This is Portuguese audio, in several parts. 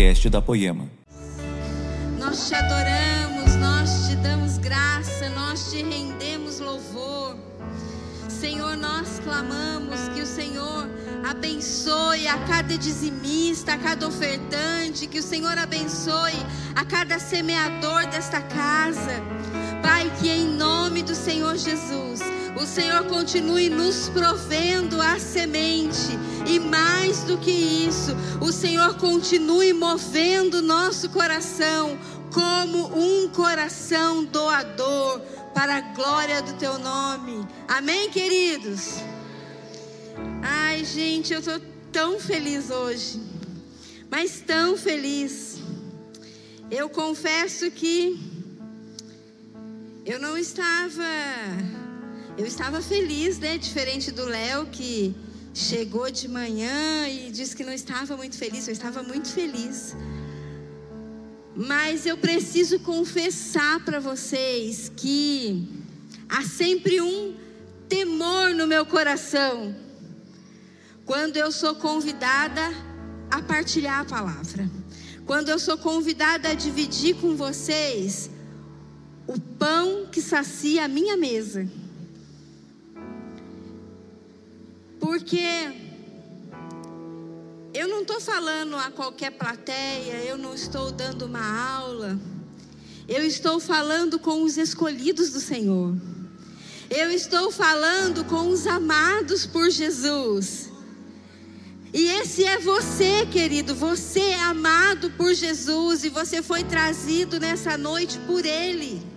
podcast da Poema. Nós te adoramos, nós te damos graça, nós te rendemos louvor. Senhor, nós clamamos que o Senhor abençoe a cada dizimista, a cada ofertante, que o Senhor abençoe a cada semeador desta casa. Pai, que em nome do Senhor Jesus, o Senhor continue nos provendo a semente e mais do que isso, o Senhor continue movendo nosso coração como um coração doador para a glória do teu nome. Amém, queridos? Ai, gente, eu tô tão feliz hoje. Mas tão feliz. Eu confesso que eu não estava eu estava feliz, né? Diferente do Léo que chegou de manhã e disse que não estava muito feliz. Eu estava muito feliz. Mas eu preciso confessar para vocês que há sempre um temor no meu coração quando eu sou convidada a partilhar a palavra. Quando eu sou convidada a dividir com vocês o pão que sacia a minha mesa. Porque eu não estou falando a qualquer plateia, eu não estou dando uma aula. Eu estou falando com os escolhidos do Senhor. Eu estou falando com os amados por Jesus. E esse é você, querido. Você é amado por Jesus e você foi trazido nessa noite por Ele.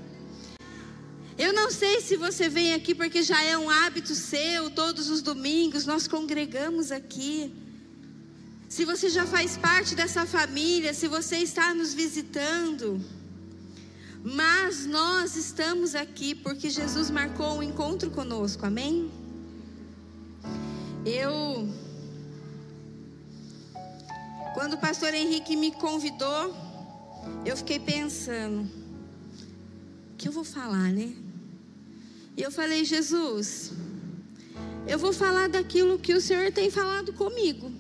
Eu não sei se você vem aqui porque já é um hábito seu, todos os domingos nós congregamos aqui. Se você já faz parte dessa família, se você está nos visitando. Mas nós estamos aqui porque Jesus marcou um encontro conosco, amém? Eu. Quando o pastor Henrique me convidou, eu fiquei pensando: o que eu vou falar, né? E eu falei, Jesus, eu vou falar daquilo que o Senhor tem falado comigo.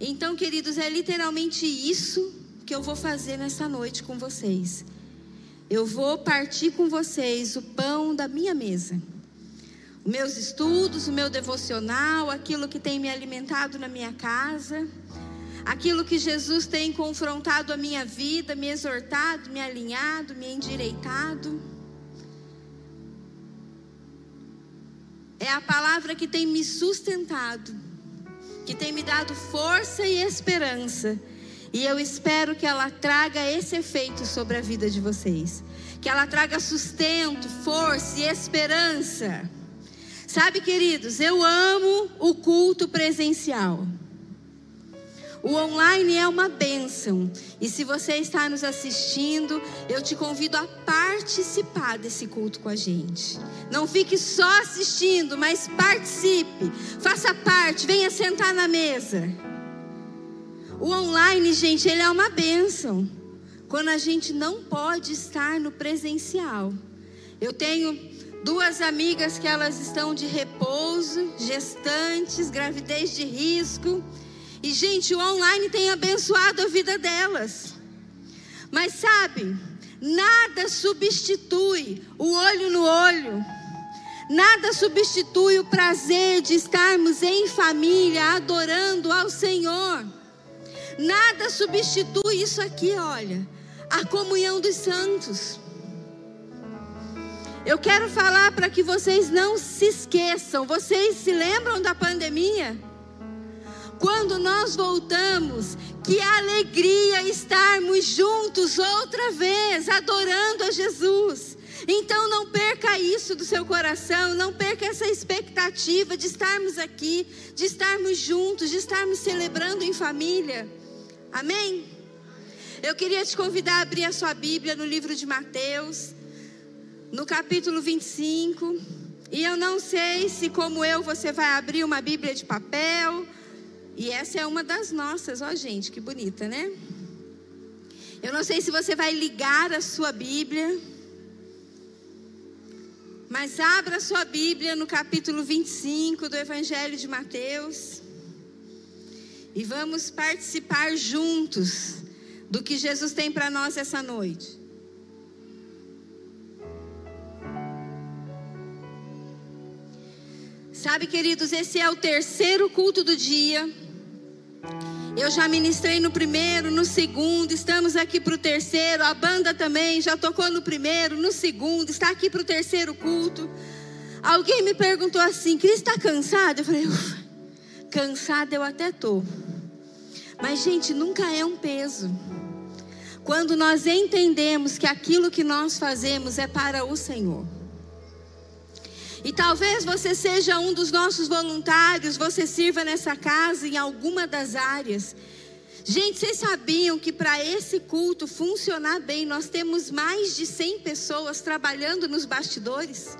Então, queridos, é literalmente isso que eu vou fazer nessa noite com vocês. Eu vou partir com vocês o pão da minha mesa. Os meus estudos, o meu devocional, aquilo que tem me alimentado na minha casa, aquilo que Jesus tem confrontado a minha vida, me exortado, me alinhado, me endireitado. É a palavra que tem me sustentado, que tem me dado força e esperança. E eu espero que ela traga esse efeito sobre a vida de vocês. Que ela traga sustento, força e esperança. Sabe, queridos, eu amo o culto presencial. O online é uma bênção. E se você está nos assistindo, eu te convido a participar desse culto com a gente. Não fique só assistindo, mas participe. Faça parte, venha sentar na mesa. O online, gente, ele é uma bênção. Quando a gente não pode estar no presencial. Eu tenho duas amigas que elas estão de repouso, gestantes, gravidez de risco. E, gente, o online tem abençoado a vida delas. Mas sabe, nada substitui o olho no olho. Nada substitui o prazer de estarmos em família adorando ao Senhor. Nada substitui isso aqui, olha, a comunhão dos santos. Eu quero falar para que vocês não se esqueçam. Vocês se lembram da pandemia? Quando nós voltamos, que alegria estarmos juntos outra vez, adorando a Jesus. Então não perca isso do seu coração, não perca essa expectativa de estarmos aqui, de estarmos juntos, de estarmos celebrando em família. Amém? Eu queria te convidar a abrir a sua Bíblia no livro de Mateus, no capítulo 25. E eu não sei se, como eu, você vai abrir uma Bíblia de papel e essa é uma das nossas, ó gente, que bonita, né? Eu não sei se você vai ligar a sua Bíblia, mas abra a sua Bíblia no capítulo 25 do Evangelho de Mateus. e vamos participar juntos do que Jesus tem para nós essa noite. Sabe, queridos, esse é o terceiro culto do dia. Eu já ministrei no primeiro, no segundo, estamos aqui para o terceiro. A banda também já tocou no primeiro, no segundo, está aqui para o terceiro culto. Alguém me perguntou assim: Cris, está cansado? Eu falei: cansada eu até estou. Mas, gente, nunca é um peso. Quando nós entendemos que aquilo que nós fazemos é para o Senhor. E talvez você seja um dos nossos voluntários, você sirva nessa casa em alguma das áreas. Gente, vocês sabiam que para esse culto funcionar bem, nós temos mais de 100 pessoas trabalhando nos bastidores?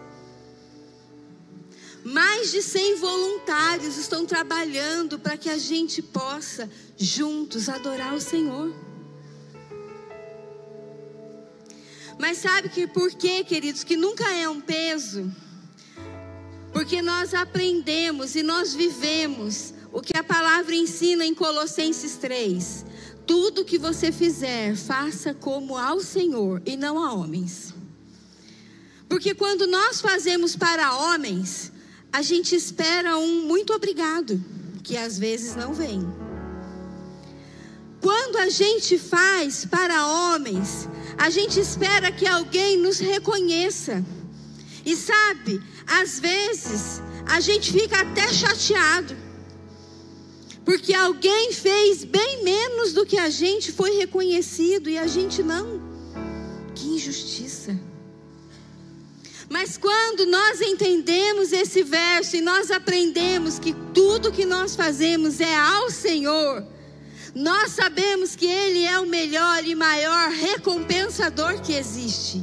Mais de 100 voluntários estão trabalhando para que a gente possa juntos adorar o Senhor. Mas sabe que por quê, queridos, que nunca é um peso? Porque nós aprendemos e nós vivemos o que a palavra ensina em Colossenses 3. Tudo que você fizer, faça como ao Senhor e não a homens. Porque quando nós fazemos para homens, a gente espera um muito obrigado, que às vezes não vem. Quando a gente faz para homens, a gente espera que alguém nos reconheça. E sabe, às vezes a gente fica até chateado, porque alguém fez bem menos do que a gente foi reconhecido e a gente não. Que injustiça. Mas quando nós entendemos esse verso e nós aprendemos que tudo que nós fazemos é ao Senhor, nós sabemos que Ele é o melhor e maior recompensador que existe.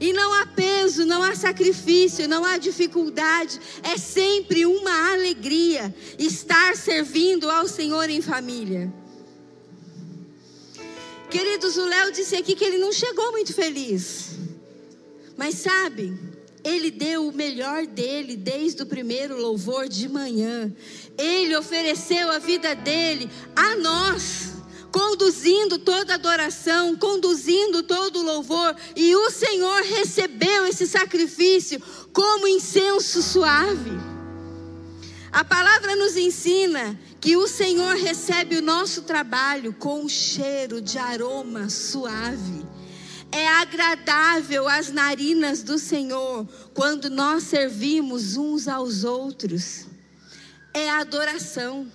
E não há peso, não há sacrifício, não há dificuldade. É sempre uma alegria estar servindo ao Senhor em família. Queridos, o Léo disse aqui que ele não chegou muito feliz. Mas sabe, ele deu o melhor dele desde o primeiro louvor de manhã. Ele ofereceu a vida dele a nós conduzindo toda adoração, conduzindo todo louvor, e o Senhor recebeu esse sacrifício como incenso suave. A palavra nos ensina que o Senhor recebe o nosso trabalho com um cheiro de aroma suave. É agradável às narinas do Senhor quando nós servimos uns aos outros. É adoração.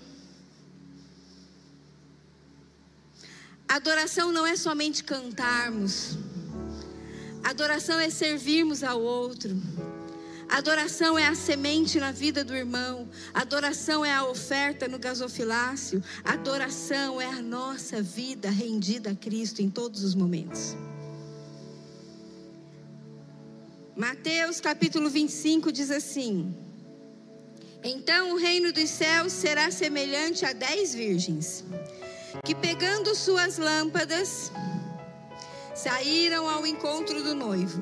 Adoração não é somente cantarmos. Adoração é servirmos ao outro. Adoração é a semente na vida do irmão. Adoração é a oferta no gasofilácio. Adoração é a nossa vida rendida a Cristo em todos os momentos. Mateus capítulo 25 diz assim: Então o reino dos céus será semelhante a dez virgens que pegando suas lâmpadas, saíram ao encontro do noivo.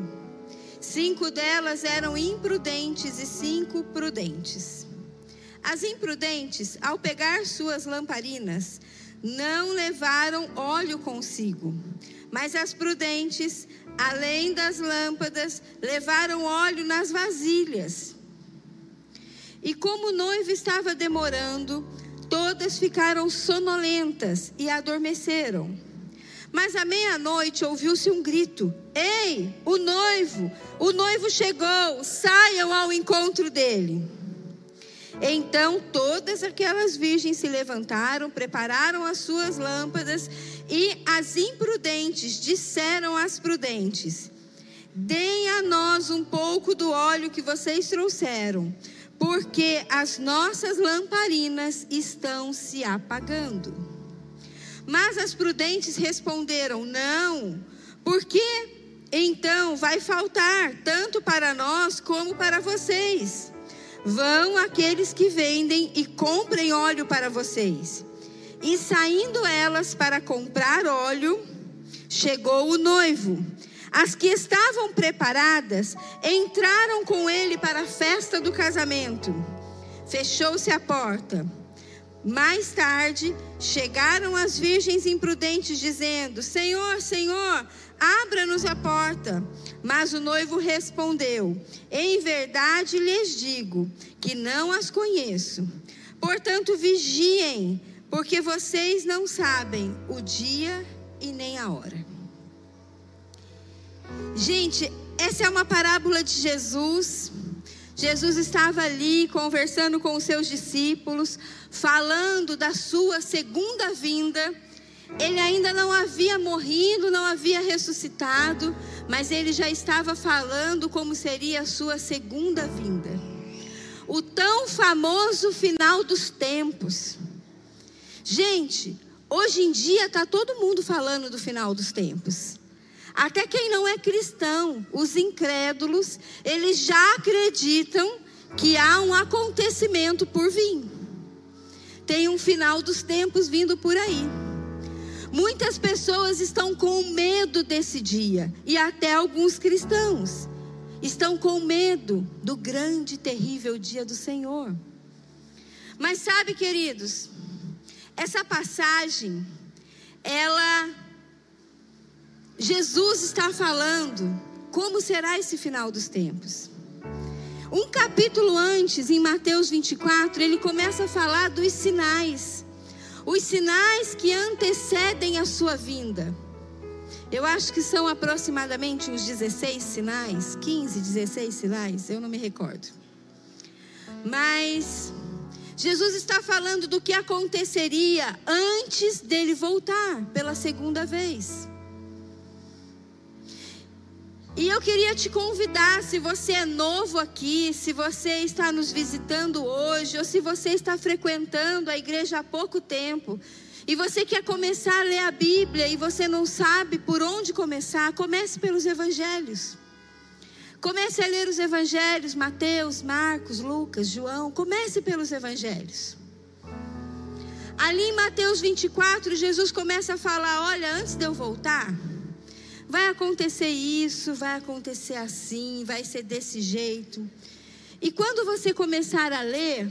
Cinco delas eram imprudentes e cinco prudentes. As imprudentes, ao pegar suas lamparinas, não levaram óleo consigo, mas as prudentes, além das lâmpadas, levaram óleo nas vasilhas. E como o noivo estava demorando, Todas ficaram sonolentas e adormeceram. Mas à meia-noite ouviu-se um grito: Ei, o noivo! O noivo chegou! Saiam ao encontro dele. Então todas aquelas virgens se levantaram, prepararam as suas lâmpadas e as imprudentes disseram às prudentes: Deem a nós um pouco do óleo que vocês trouxeram porque as nossas lamparinas estão se apagando. Mas as prudentes responderam: Não, porque então vai faltar tanto para nós como para vocês. Vão aqueles que vendem e comprem óleo para vocês. E saindo elas para comprar óleo, chegou o noivo. As que estavam preparadas entraram com ele para a festa do casamento. Fechou-se a porta. Mais tarde, chegaram as virgens imprudentes, dizendo: Senhor, Senhor, abra-nos a porta. Mas o noivo respondeu: Em verdade lhes digo que não as conheço. Portanto, vigiem, porque vocês não sabem o dia e nem a hora. Gente, essa é uma parábola de Jesus. Jesus estava ali conversando com os seus discípulos, falando da sua segunda vinda. Ele ainda não havia morrido, não havia ressuscitado, mas ele já estava falando como seria a sua segunda vinda. O tão famoso final dos tempos. Gente, hoje em dia está todo mundo falando do final dos tempos. Até quem não é cristão, os incrédulos, eles já acreditam que há um acontecimento por vir. Tem um final dos tempos vindo por aí. Muitas pessoas estão com medo desse dia, e até alguns cristãos estão com medo do grande e terrível dia do Senhor. Mas sabe, queridos, essa passagem, ela Jesus está falando como será esse final dos tempos. Um capítulo antes, em Mateus 24, ele começa a falar dos sinais. Os sinais que antecedem a sua vinda. Eu acho que são aproximadamente uns 16 sinais, 15, 16 sinais, eu não me recordo. Mas Jesus está falando do que aconteceria antes dele voltar pela segunda vez. E eu queria te convidar, se você é novo aqui, se você está nos visitando hoje, ou se você está frequentando a igreja há pouco tempo, e você quer começar a ler a Bíblia e você não sabe por onde começar, comece pelos evangelhos. Comece a ler os evangelhos, Mateus, Marcos, Lucas, João, comece pelos evangelhos. Ali em Mateus 24, Jesus começa a falar: Olha, antes de eu voltar, vai acontecer isso, vai acontecer assim, vai ser desse jeito. E quando você começar a ler,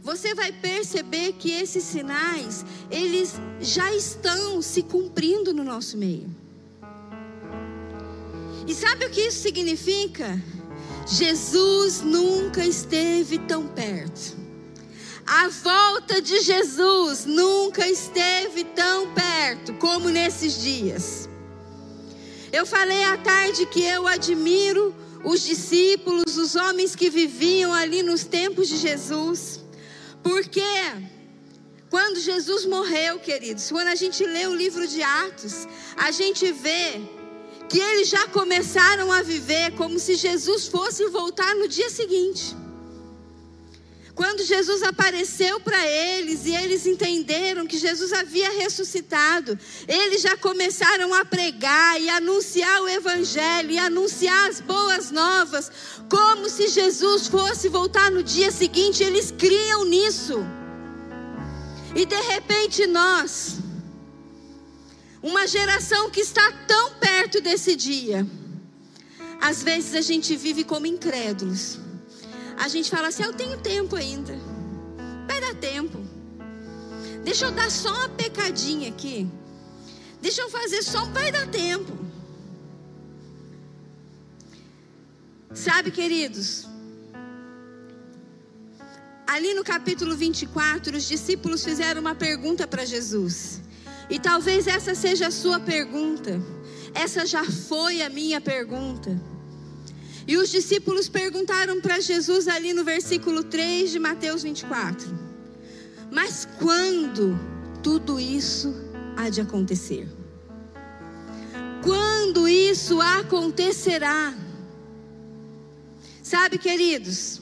você vai perceber que esses sinais, eles já estão se cumprindo no nosso meio. E sabe o que isso significa? Jesus nunca esteve tão perto. A volta de Jesus nunca esteve tão perto como nesses dias. Eu falei à tarde que eu admiro os discípulos, os homens que viviam ali nos tempos de Jesus, porque quando Jesus morreu, queridos, quando a gente lê o livro de Atos, a gente vê que eles já começaram a viver como se Jesus fosse voltar no dia seguinte. Quando Jesus apareceu para eles e eles entenderam que Jesus havia ressuscitado, eles já começaram a pregar e anunciar o Evangelho e anunciar as boas novas, como se Jesus fosse voltar no dia seguinte. Eles criam nisso. E de repente nós, uma geração que está tão perto desse dia, às vezes a gente vive como incrédulos a gente fala assim: eu tenho tempo ainda. Vai dar tempo. Deixa eu dar só uma pecadinha aqui. Deixa eu fazer só. Vai dar tempo. Sabe, queridos? Ali no capítulo 24, os discípulos fizeram uma pergunta para Jesus. E talvez essa seja a sua pergunta. Essa já foi a minha pergunta. E os discípulos perguntaram para Jesus ali no versículo 3 de Mateus 24: Mas quando tudo isso há de acontecer? Quando isso acontecerá? Sabe, queridos,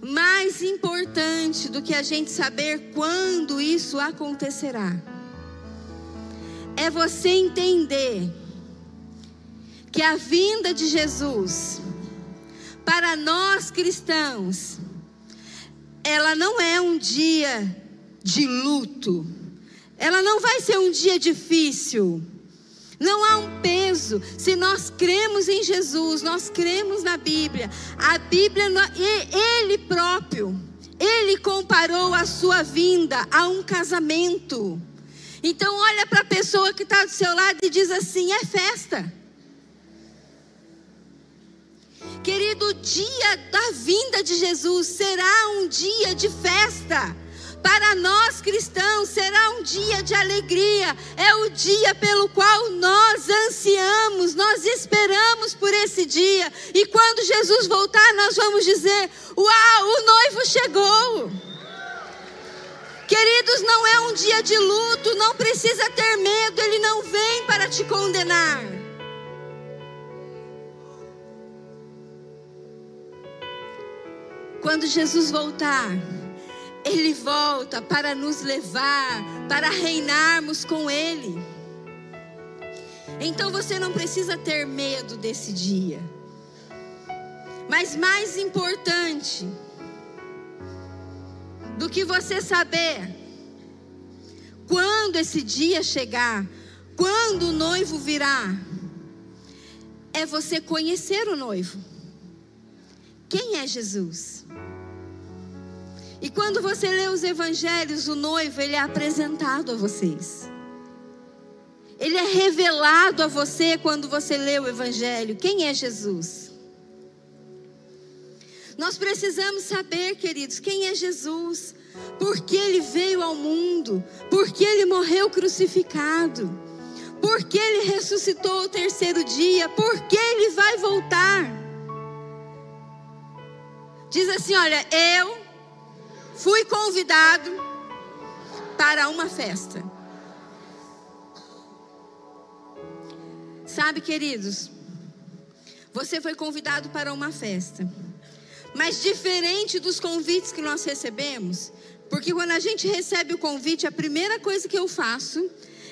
mais importante do que a gente saber quando isso acontecerá, é você entender que a vinda de Jesus para nós cristãos, ela não é um dia de luto, ela não vai ser um dia difícil. Não há um peso. Se nós cremos em Jesus, nós cremos na Bíblia. A Bíblia, Ele próprio, Ele comparou a sua vinda a um casamento. Então, olha para a pessoa que está do seu lado e diz assim: é festa. Querido, o dia da vinda de Jesus será um dia de festa. Para nós cristãos será um dia de alegria, é o dia pelo qual nós ansiamos, nós esperamos por esse dia. E quando Jesus voltar, nós vamos dizer: Uau, o noivo chegou. Queridos, não é um dia de luto, não precisa ter medo, ele não vem para te condenar. Quando Jesus voltar, ele volta para nos levar, para reinarmos com Ele. Então você não precisa ter medo desse dia. Mas mais importante do que você saber quando esse dia chegar, quando o noivo virá, é você conhecer o noivo. Quem é Jesus? E quando você lê os evangelhos, o noivo, ele é apresentado a vocês. Ele é revelado a você quando você lê o evangelho. Quem é Jesus? Nós precisamos saber, queridos, quem é Jesus, porque ele veio ao mundo, porque ele morreu crucificado, porque ele ressuscitou o terceiro dia, porque ele vai voltar. Diz assim: Olha, eu fui convidado para uma festa. Sabe, queridos, você foi convidado para uma festa. Mas diferente dos convites que nós recebemos, porque quando a gente recebe o convite, a primeira coisa que eu faço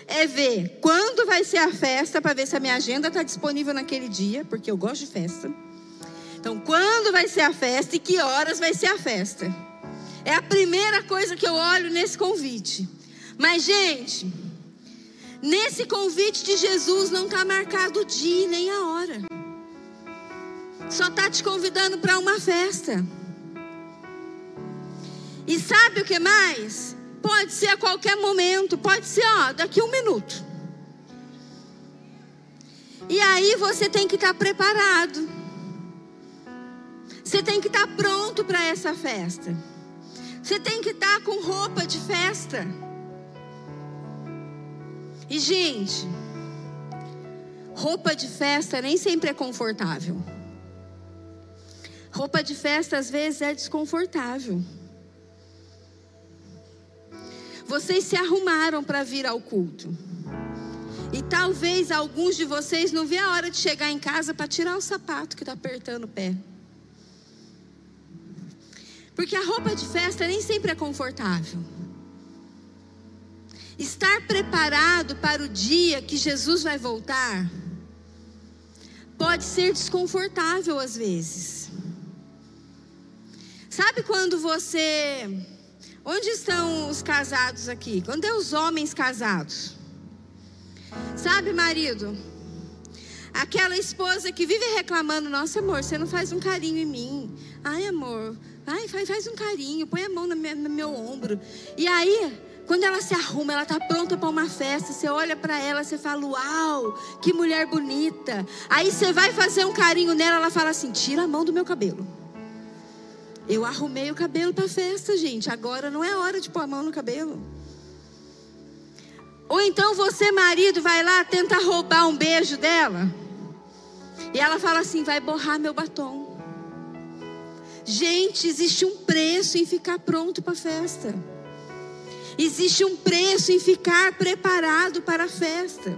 é ver quando vai ser a festa, para ver se a minha agenda está disponível naquele dia, porque eu gosto de festa. Então, quando vai ser a festa e que horas vai ser a festa. É a primeira coisa que eu olho nesse convite. Mas, gente, nesse convite de Jesus não está marcado o dia nem a hora. Só está te convidando para uma festa. E sabe o que mais? Pode ser a qualquer momento, pode ser, ó, daqui um minuto. E aí você tem que estar tá preparado. Você tem que estar tá pronto para essa festa. Você tem que estar com roupa de festa. E, gente, roupa de festa nem sempre é confortável. Roupa de festa às vezes é desconfortável. Vocês se arrumaram para vir ao culto. E talvez alguns de vocês não vê a hora de chegar em casa para tirar o sapato que está apertando o pé. Porque a roupa de festa nem sempre é confortável. Estar preparado para o dia que Jesus vai voltar pode ser desconfortável às vezes. Sabe quando você. Onde estão os casados aqui? Quando é os homens casados? Sabe, marido? Aquela esposa que vive reclamando: Nossa, amor, você não faz um carinho em mim. Ai, amor, Ai, faz, faz um carinho, põe a mão no meu, no meu ombro. E aí, quando ela se arruma, ela está pronta para uma festa. Você olha para ela, você fala: Uau, que mulher bonita. Aí você vai fazer um carinho nela, ela fala assim: Tira a mão do meu cabelo. Eu arrumei o cabelo para festa, gente. Agora não é hora de pôr a mão no cabelo. Ou então você, marido, vai lá, tenta roubar um beijo dela. E ela fala assim: Vai borrar meu batom. Gente, existe um preço em ficar pronto para a festa. Existe um preço em ficar preparado para a festa.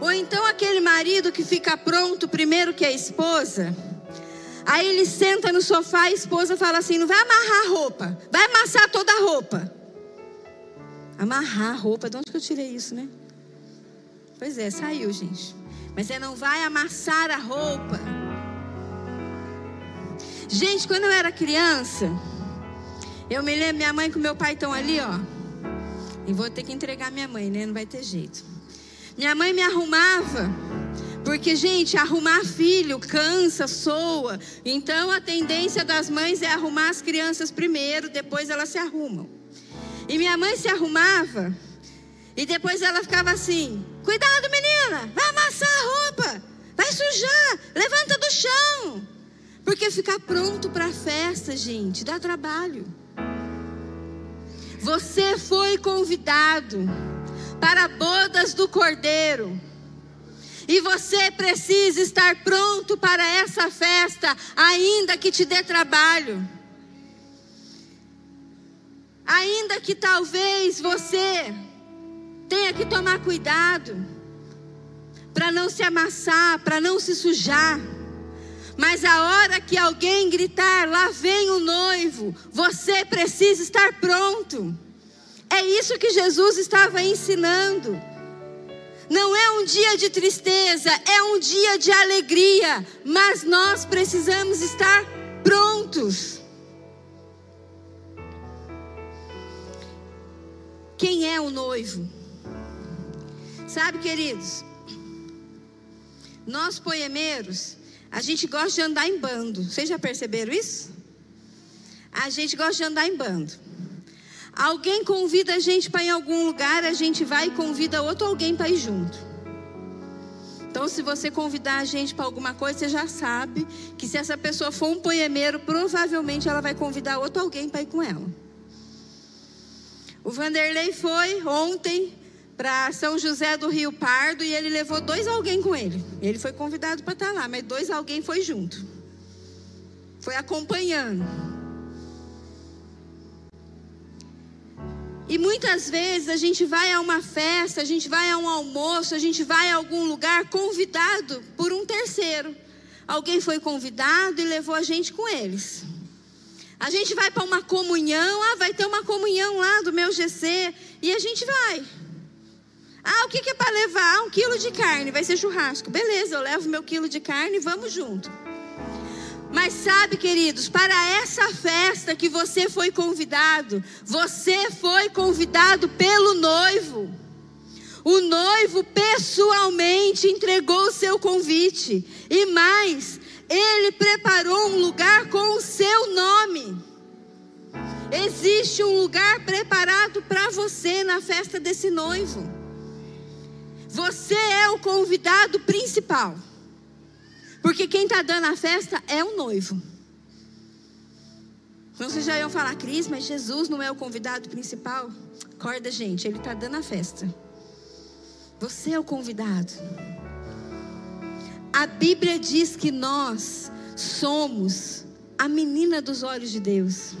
Ou então aquele marido que fica pronto primeiro que a esposa. Aí ele senta no sofá, a esposa fala assim: não vai amarrar a roupa, vai amassar toda a roupa. Amarrar a roupa, de onde que eu tirei isso, né? Pois é, saiu, gente. Mas você não vai amassar a roupa. Gente, quando eu era criança, eu me lembro, minha mãe com meu pai estão ali, ó. E vou ter que entregar minha mãe, né? Não vai ter jeito. Minha mãe me arrumava, Porque, gente, arrumar filho cansa, soa. Então a tendência das mães é arrumar as crianças primeiro, depois elas se arrumam. E minha mãe se arrumava e depois ela ficava assim: Cuidado, menina, vai amassar a roupa, vai sujar, levanta do chão. Porque ficar pronto para a festa, gente, dá trabalho. Você foi convidado para bodas do Cordeiro. E você precisa estar pronto para essa festa, ainda que te dê trabalho. Ainda que talvez você tenha que tomar cuidado para não se amassar, para não se sujar. Mas a hora que alguém gritar, lá vem o noivo, você precisa estar pronto. É isso que Jesus estava ensinando. Não é um dia de tristeza, é um dia de alegria, mas nós precisamos estar prontos. Quem é o noivo? Sabe, queridos, nós poemeiros, a gente gosta de andar em bando. Vocês já perceberam isso? A gente gosta de andar em bando. Alguém convida a gente para ir em algum lugar, a gente vai e convida outro alguém para ir junto. Então, se você convidar a gente para alguma coisa, você já sabe que se essa pessoa for um poemeiro, provavelmente ela vai convidar outro alguém para ir com ela. O Vanderlei foi ontem para São José do Rio Pardo e ele levou dois alguém com ele. Ele foi convidado para estar lá, mas dois alguém foi junto. Foi acompanhando. E muitas vezes a gente vai a uma festa, a gente vai a um almoço, a gente vai a algum lugar convidado por um terceiro. Alguém foi convidado e levou a gente com eles. A gente vai para uma comunhão, ah, vai ter uma comunhão lá do meu GC, e a gente vai. Ah, o que, que é para levar? Ah, um quilo de carne, vai ser churrasco. Beleza, eu levo meu quilo de carne e vamos junto. Mas sabe, queridos, para essa festa que você foi convidado, você foi convidado pelo noivo. O noivo pessoalmente entregou o seu convite. E mais, ele preparou um lugar com o seu nome. Existe um lugar preparado para você na festa desse noivo. Você é o convidado principal. Porque quem está dando a festa é o noivo. Então vocês já iam falar, Cris, mas Jesus não é o convidado principal? Acorda, gente, ele está dando a festa. Você é o convidado. A Bíblia diz que nós somos a menina dos olhos de Deus.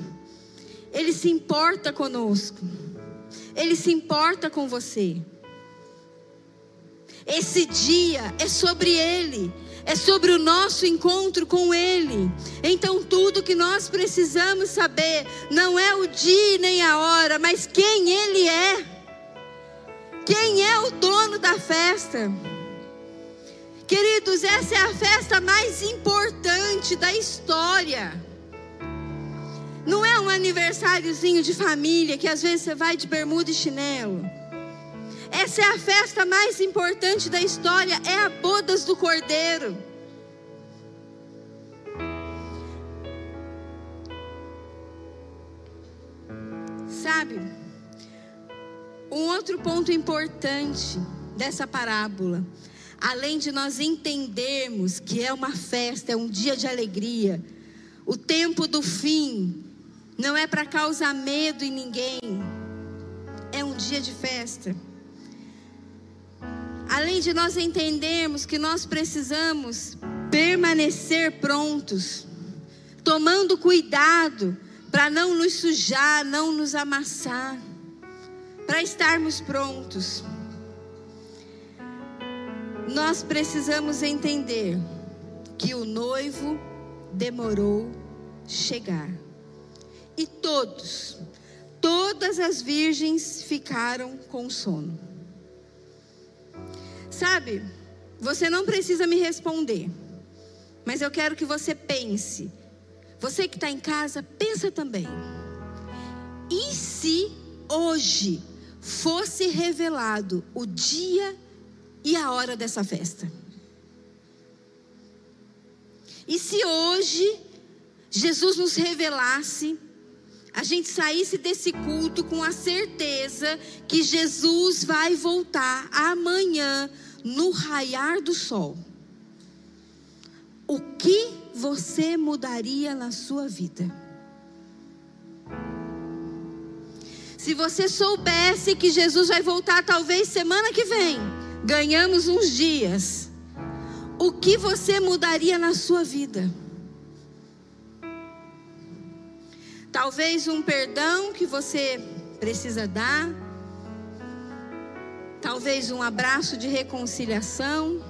Ele se importa conosco. Ele se importa com você. Esse dia é sobre Ele é sobre o nosso encontro com Ele. Então, tudo que nós precisamos saber não é o dia nem a hora, mas quem Ele é. Quem é o dono da festa? Queridos, essa é a festa mais importante da história. Não é um aniversáriozinho de família que às vezes você vai de bermuda e chinelo. Essa é a festa mais importante da história, é a bodas do Cordeiro. Sabe? Um outro ponto importante dessa parábola, além de nós entendermos que é uma festa, é um dia de alegria, o tempo do fim não é para causar medo em ninguém, é um dia de festa. Além de nós entendermos que nós precisamos permanecer prontos, tomando cuidado para não nos sujar, não nos amassar, para estarmos prontos. Nós precisamos entender que o noivo demorou chegar. E todos, todas as virgens ficaram com sono. Sabe, você não precisa me responder, mas eu quero que você pense. Você que está em casa, pensa também. E se hoje fosse revelado o dia e a hora dessa festa? E se hoje Jesus nos revelasse, a gente saísse desse culto com a certeza que Jesus vai voltar amanhã no raiar do sol. O que você mudaria na sua vida? Se você soubesse que Jesus vai voltar talvez semana que vem, ganhamos uns dias. O que você mudaria na sua vida? Talvez um perdão que você precisa dar. Talvez um abraço de reconciliação.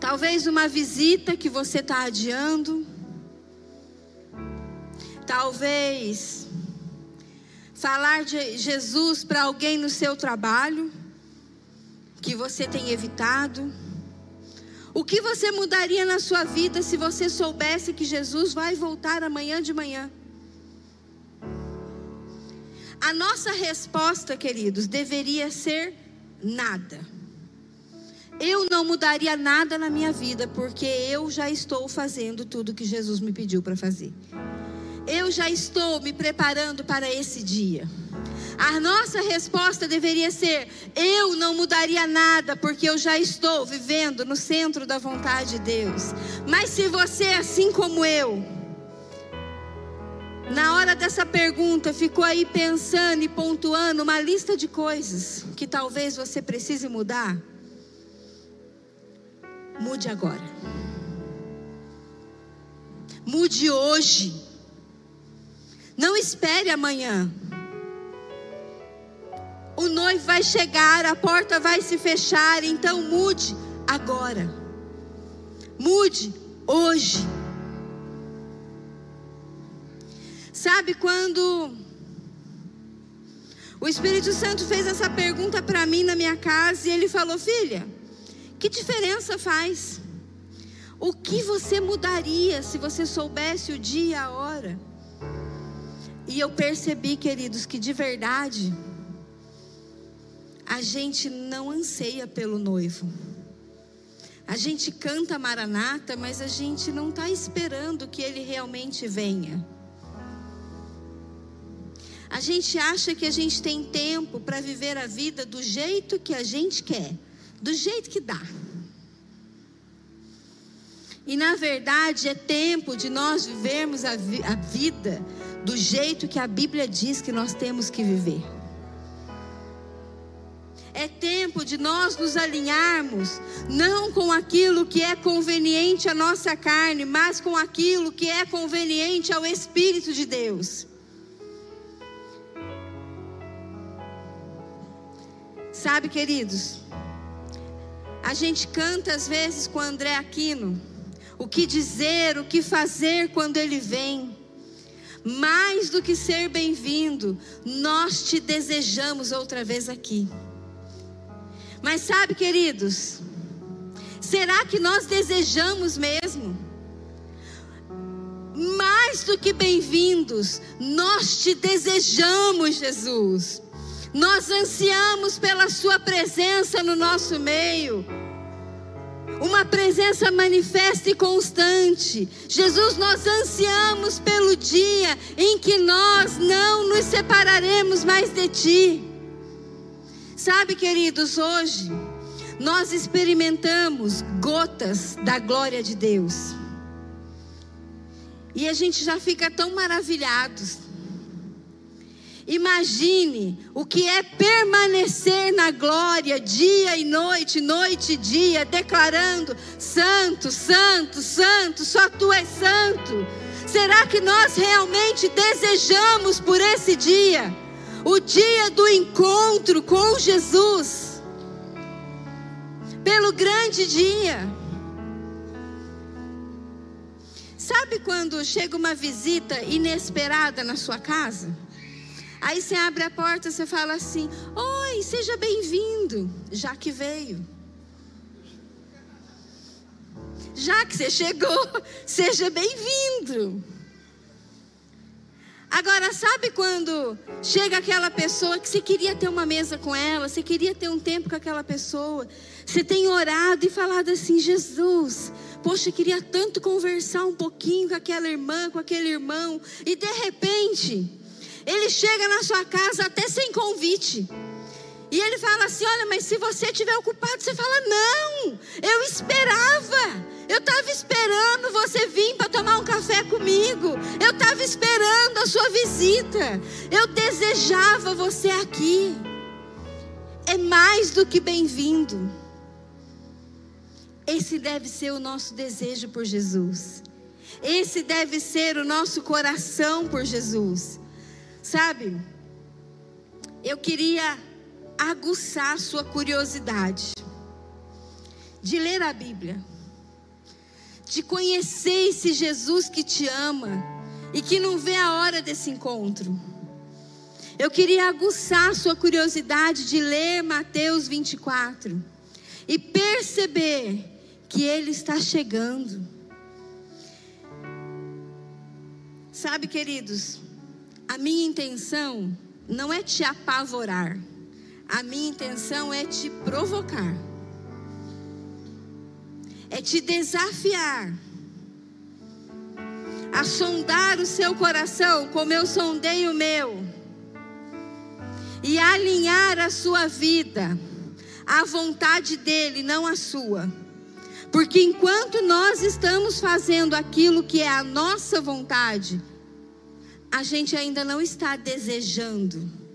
Talvez uma visita que você está adiando. Talvez falar de Jesus para alguém no seu trabalho que você tem evitado. O que você mudaria na sua vida se você soubesse que Jesus vai voltar amanhã de manhã? A nossa resposta, queridos, deveria ser nada. Eu não mudaria nada na minha vida, porque eu já estou fazendo tudo que Jesus me pediu para fazer. Eu já estou me preparando para esse dia. A nossa resposta deveria ser: eu não mudaria nada, porque eu já estou vivendo no centro da vontade de Deus. Mas se você, assim como eu, na hora dessa pergunta ficou aí pensando e pontuando uma lista de coisas que talvez você precise mudar, mude agora. Mude hoje. Não espere amanhã. O noivo vai chegar, a porta vai se fechar, então mude agora. Mude hoje. Sabe quando o Espírito Santo fez essa pergunta para mim na minha casa e ele falou: Filha, que diferença faz? O que você mudaria se você soubesse o dia e a hora? E eu percebi, queridos, que de verdade a gente não anseia pelo noivo. A gente canta Maranata, mas a gente não está esperando que ele realmente venha. A gente acha que a gente tem tempo para viver a vida do jeito que a gente quer, do jeito que dá. E na verdade é tempo de nós vivermos a, vi a vida do jeito que a Bíblia diz que nós temos que viver. É tempo de nós nos alinharmos, não com aquilo que é conveniente à nossa carne, mas com aquilo que é conveniente ao Espírito de Deus. Sabe, queridos, a gente canta às vezes com André Aquino, o que dizer, o que fazer quando ele vem. Mais do que ser bem-vindo, nós te desejamos outra vez aqui. Mas sabe, queridos, será que nós desejamos mesmo? Mais do que bem-vindos, nós te desejamos, Jesus. Nós ansiamos pela Sua presença no nosso meio. Uma presença manifesta e constante. Jesus, nós ansiamos pelo dia em que nós não nos separaremos mais de Ti. Sabe, queridos, hoje nós experimentamos gotas da glória de Deus. E a gente já fica tão maravilhados. Imagine o que é permanecer na glória dia e noite, noite e dia, declarando: Santo, Santo, Santo, só Tu és Santo. Será que nós realmente desejamos por esse dia? o dia do encontro com Jesus, pelo grande dia. Sabe quando chega uma visita inesperada na sua casa? Aí você abre a porta, você fala assim: Oi, seja bem-vindo, já que veio. Já que você chegou, seja bem-vindo. Agora, sabe quando chega aquela pessoa que você queria ter uma mesa com ela, você queria ter um tempo com aquela pessoa, você tem orado e falado assim: Jesus, poxa, queria tanto conversar um pouquinho com aquela irmã, com aquele irmão, e de repente, ele chega na sua casa até sem convite. E ele fala assim: Olha, mas se você estiver ocupado, você fala: Não, eu esperava. Eu estava esperando você vir para tomar um café comigo. Eu estava esperando a sua visita. Eu desejava você aqui. É mais do que bem-vindo. Esse deve ser o nosso desejo por Jesus. Esse deve ser o nosso coração por Jesus. Sabe? Eu queria aguçar sua curiosidade de ler a Bíblia, de conhecer esse Jesus que te ama e que não vê a hora desse encontro. Eu queria aguçar sua curiosidade de ler Mateus 24 e perceber que Ele está chegando. Sabe, queridos, a minha intenção não é te apavorar. A minha intenção é te provocar, é te desafiar, a sondar o seu coração como eu sondei o meu, e alinhar a sua vida à vontade dEle, não à sua. Porque enquanto nós estamos fazendo aquilo que é a nossa vontade, a gente ainda não está desejando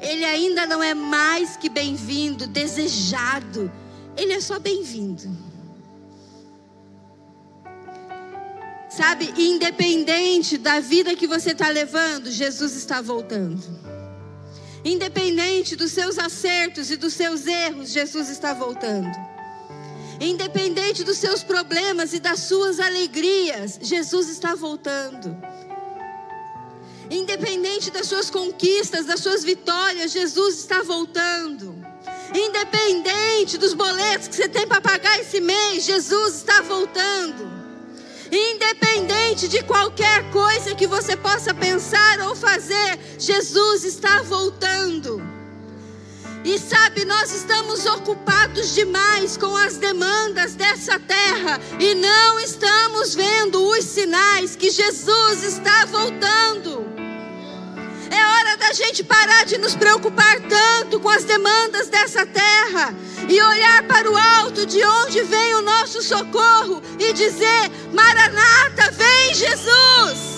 ele ainda não é mais que bem-vindo, desejado. Ele é só bem-vindo. Sabe, independente da vida que você está levando, Jesus está voltando. Independente dos seus acertos e dos seus erros, Jesus está voltando. Independente dos seus problemas e das suas alegrias, Jesus está voltando. Independente das suas conquistas, das suas vitórias, Jesus está voltando. Independente dos boletos que você tem para pagar esse mês, Jesus está voltando. Independente de qualquer coisa que você possa pensar ou fazer, Jesus está voltando. E sabe, nós estamos ocupados demais com as demandas dessa terra e não estamos vendo os sinais que Jesus está voltando. É hora da gente parar de nos preocupar tanto com as demandas dessa terra e olhar para o alto de onde vem o nosso socorro e dizer: Maranata, vem Jesus!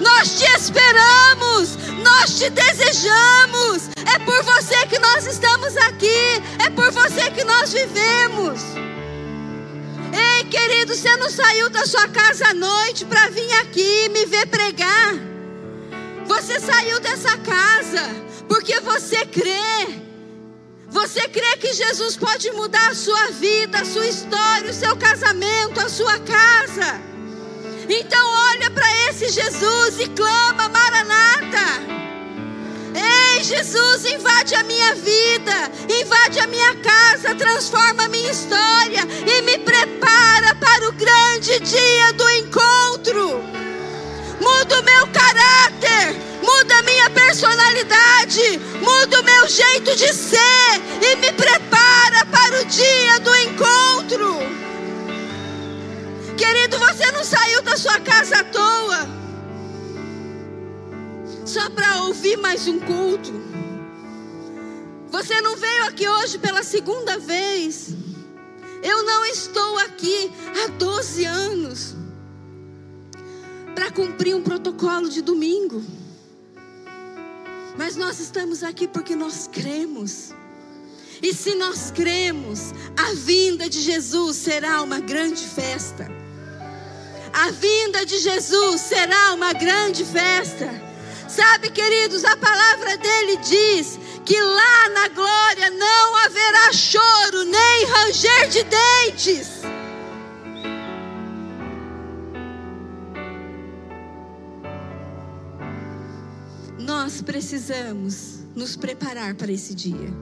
Nós te esperamos, nós te desejamos. É por você que nós estamos aqui, é por você que nós vivemos. Ei, querido, você não saiu da sua casa à noite para vir aqui me ver pregar. Você saiu dessa casa porque você crê. Você crê que Jesus pode mudar a sua vida, a sua história, o seu casamento, a sua casa. Então olha para esse Jesus e clama Maranata. Ei, Jesus, invade a minha vida, invade a minha casa, transforma a minha história e me prepara para o grande dia do encontro muda o meu caráter, muda a minha personalidade, muda o meu jeito de ser e me prepara para o dia do encontro. Querido, você não saiu da sua casa à toa, só para ouvir mais um culto. Você não veio aqui hoje pela segunda vez. Eu não estou aqui há 12 anos para cumprir um protocolo de domingo. Mas nós estamos aqui porque nós cremos. E se nós cremos, a vinda de Jesus será uma grande festa. A vinda de Jesus será uma grande festa. Sabe, queridos, a palavra dele diz que lá na glória não haverá choro nem ranger de dentes. Nós precisamos nos preparar para esse dia.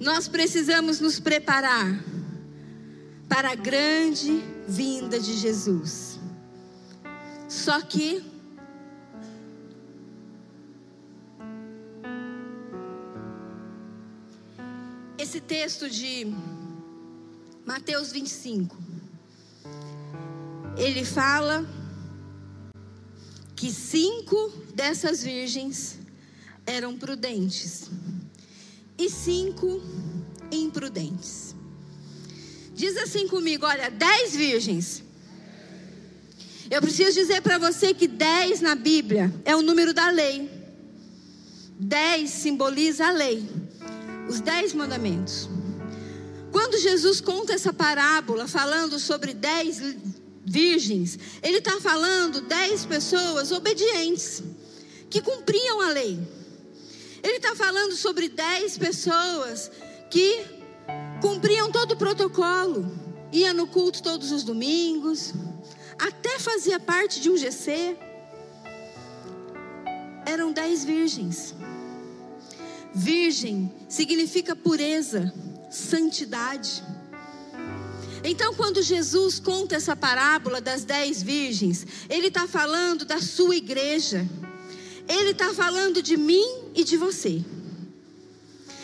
Nós precisamos nos preparar para a grande vinda de Jesus. Só que esse texto de Mateus 25 ele fala que cinco dessas virgens eram prudentes e cinco imprudentes. Diz assim comigo: olha, dez virgens. Eu preciso dizer para você que dez na Bíblia é o número da lei. Dez simboliza a lei, os dez mandamentos. Quando Jesus conta essa parábola falando sobre dez virgens, ele está falando dez pessoas obedientes, que cumpriam a lei. Ele está falando sobre dez pessoas que cumpriam todo o protocolo, ia no culto todos os domingos, até fazia parte de um GC. Eram dez virgens. Virgem significa pureza, santidade. Então, quando Jesus conta essa parábola das dez virgens, ele está falando da sua igreja, ele está falando de mim e de você.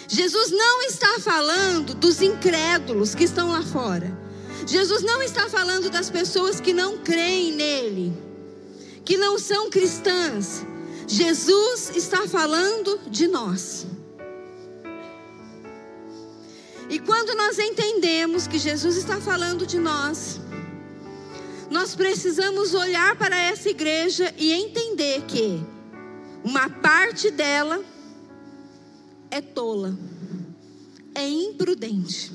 Jesus não está falando dos incrédulos que estão lá fora. Jesus não está falando das pessoas que não creem nele, que não são cristãs. Jesus está falando de nós. E quando nós entendemos que Jesus está falando de nós, nós precisamos olhar para essa igreja e entender que uma parte dela é tola, é imprudente.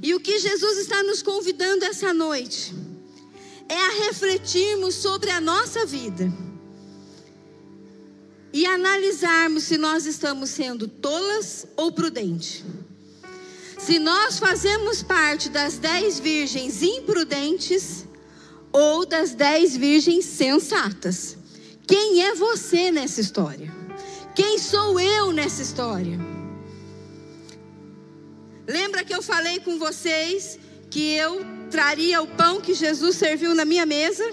E o que Jesus está nos convidando essa noite é a refletirmos sobre a nossa vida e analisarmos se nós estamos sendo tolas ou prudentes. Se nós fazemos parte das dez virgens imprudentes ou das dez virgens sensatas. Quem é você nessa história? Quem sou eu nessa história? Lembra que eu falei com vocês que eu traria o pão que Jesus serviu na minha mesa?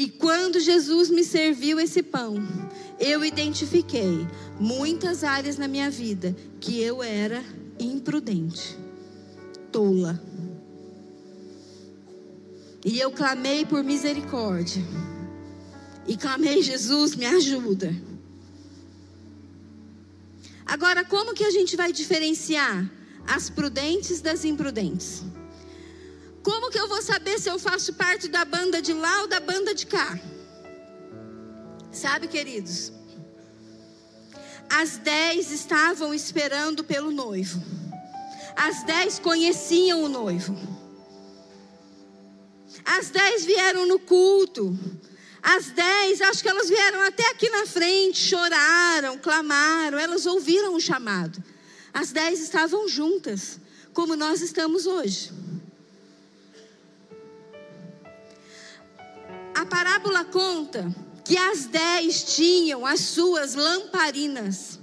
E quando Jesus me serviu esse pão, eu identifiquei muitas áreas na minha vida que eu era imprudente, tola. E eu clamei por misericórdia. E clamei, Jesus, me ajuda. Agora, como que a gente vai diferenciar as prudentes das imprudentes? Como que eu vou saber se eu faço parte da banda de lá ou da banda de cá? Sabe, queridos? As dez estavam esperando pelo noivo. As dez conheciam o noivo. As dez vieram no culto. As dez, acho que elas vieram até aqui na frente, choraram, clamaram, elas ouviram o chamado. As dez estavam juntas, como nós estamos hoje. A parábola conta que as dez tinham as suas lamparinas.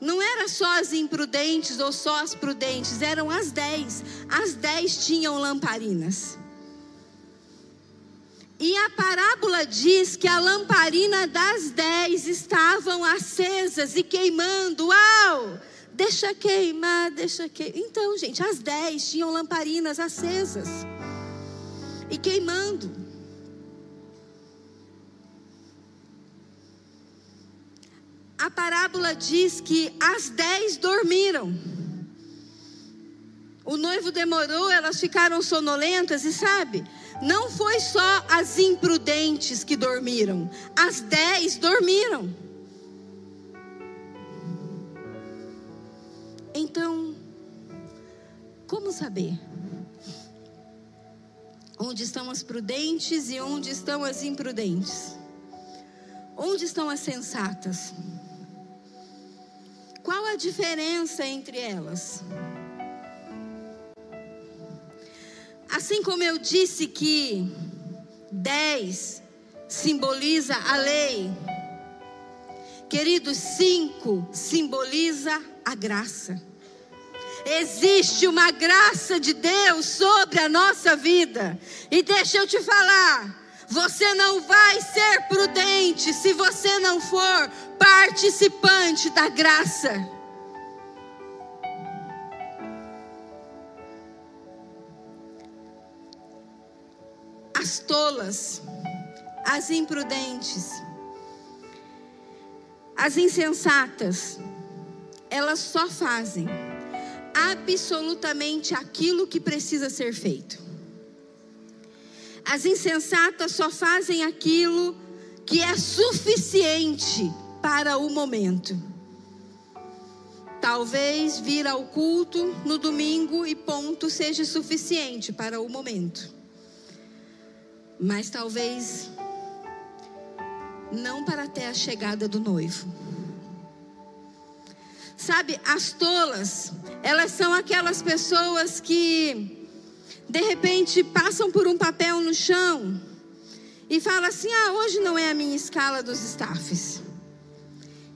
Não era só as imprudentes ou só as prudentes, eram as dez. As dez tinham lamparinas. E a parábola diz que a lamparina das dez estavam acesas e queimando. Uau! Deixa queimar, deixa queimar. Então, gente, as dez tinham lamparinas acesas e queimando. A parábola diz que as dez dormiram. O noivo demorou, elas ficaram sonolentas e sabe? Não foi só as imprudentes que dormiram, as dez dormiram. Então, como saber? Onde estão as prudentes e onde estão as imprudentes? Onde estão as sensatas? Qual a diferença entre elas? Assim como eu disse que 10 simboliza a lei, queridos, 5 simboliza a graça. Existe uma graça de Deus sobre a nossa vida. E deixa eu te falar, Você não vai ser prudente se você não for participante da graça. As tolas, as imprudentes, as insensatas, elas só fazem absolutamente aquilo que precisa ser feito. As insensatas só fazem aquilo que é suficiente para o momento. Talvez vir ao culto no domingo e ponto seja suficiente para o momento. Mas talvez não para até a chegada do noivo. Sabe, as tolas, elas são aquelas pessoas que de repente passam por um papel no chão e falam assim: ah, hoje não é a minha escala dos staffs.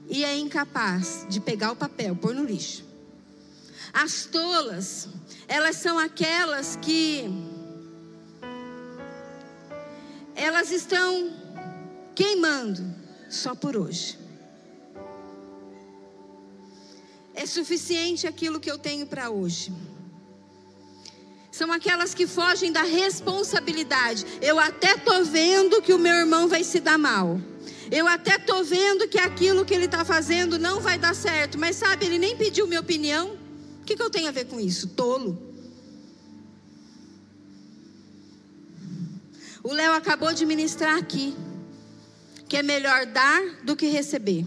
E é incapaz de pegar o papel, pôr no lixo. As tolas, elas são aquelas que elas estão queimando só por hoje. É suficiente aquilo que eu tenho para hoje são aquelas que fogem da responsabilidade. Eu até tô vendo que o meu irmão vai se dar mal. Eu até tô vendo que aquilo que ele está fazendo não vai dar certo. Mas sabe, ele nem pediu minha opinião. O que, que eu tenho a ver com isso? Tolo. O Léo acabou de ministrar aqui que é melhor dar do que receber.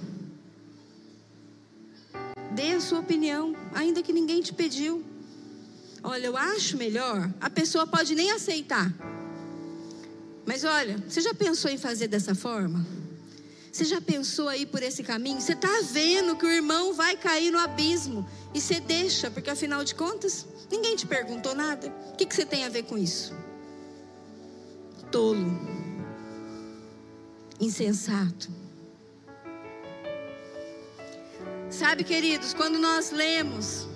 Dê a sua opinião, ainda que ninguém te pediu olha, eu acho melhor, a pessoa pode nem aceitar. Mas olha, você já pensou em fazer dessa forma? Você já pensou aí por esse caminho? Você está vendo que o irmão vai cair no abismo e você deixa, porque afinal de contas, ninguém te perguntou nada. O que, que você tem a ver com isso? Tolo, insensato. Sabe, queridos, quando nós lemos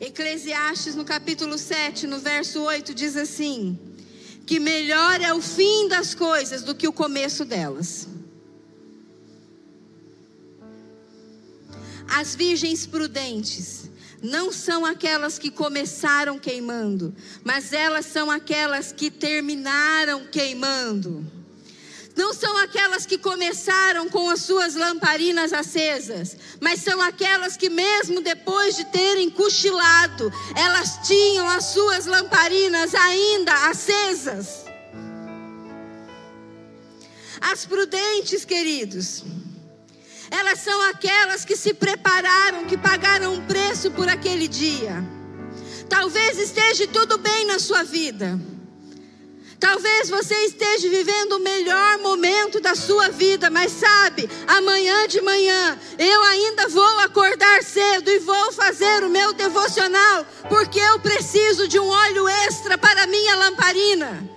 Eclesiastes, no capítulo 7, no verso 8, diz assim: que melhor é o fim das coisas do que o começo delas. As virgens prudentes não são aquelas que começaram queimando, mas elas são aquelas que terminaram queimando não são aquelas que começaram com as suas lamparinas acesas, mas são aquelas que, mesmo depois de terem cochilado, elas tinham as suas lamparinas ainda acesas. As prudentes, queridos, elas são aquelas que se prepararam, que pagaram um preço por aquele dia. Talvez esteja tudo bem na sua vida. Talvez você esteja vivendo o melhor momento da sua vida, mas sabe, amanhã de manhã eu ainda vou acordar cedo e vou fazer o meu devocional, porque eu preciso de um óleo extra para minha lamparina.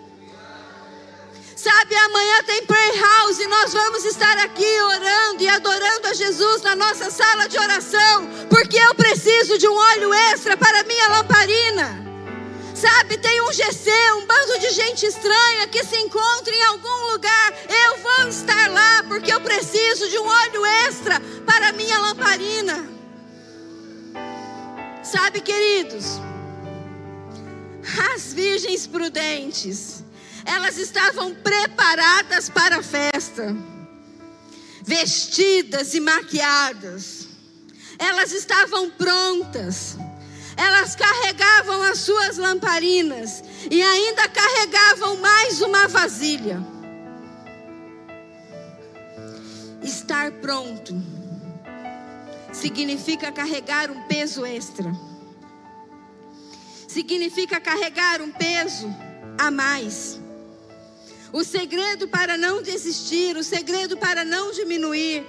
Sabe, amanhã tem prayer house e nós vamos estar aqui orando e adorando a Jesus na nossa sala de oração, porque eu preciso de um óleo extra para minha lamparina. Sabe, tem um GC, um bando de gente estranha que se encontra em algum lugar. Eu vou estar lá porque eu preciso de um óleo extra para a minha lamparina. Sabe, queridos, as virgens prudentes, elas estavam preparadas para a festa, vestidas e maquiadas, elas estavam prontas elas carregavam as suas lamparinas e ainda carregavam mais uma vasilha. Estar pronto significa carregar um peso extra. Significa carregar um peso a mais. O segredo para não desistir, o segredo para não diminuir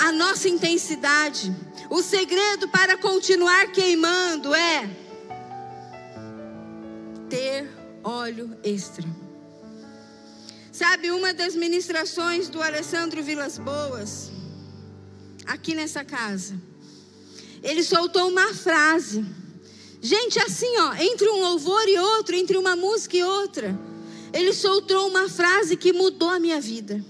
a nossa intensidade o segredo para continuar queimando é ter óleo extra. Sabe, uma das ministrações do Alessandro Vilas Boas, aqui nessa casa, ele soltou uma frase. Gente, assim, ó, entre um louvor e outro, entre uma música e outra, ele soltou uma frase que mudou a minha vida.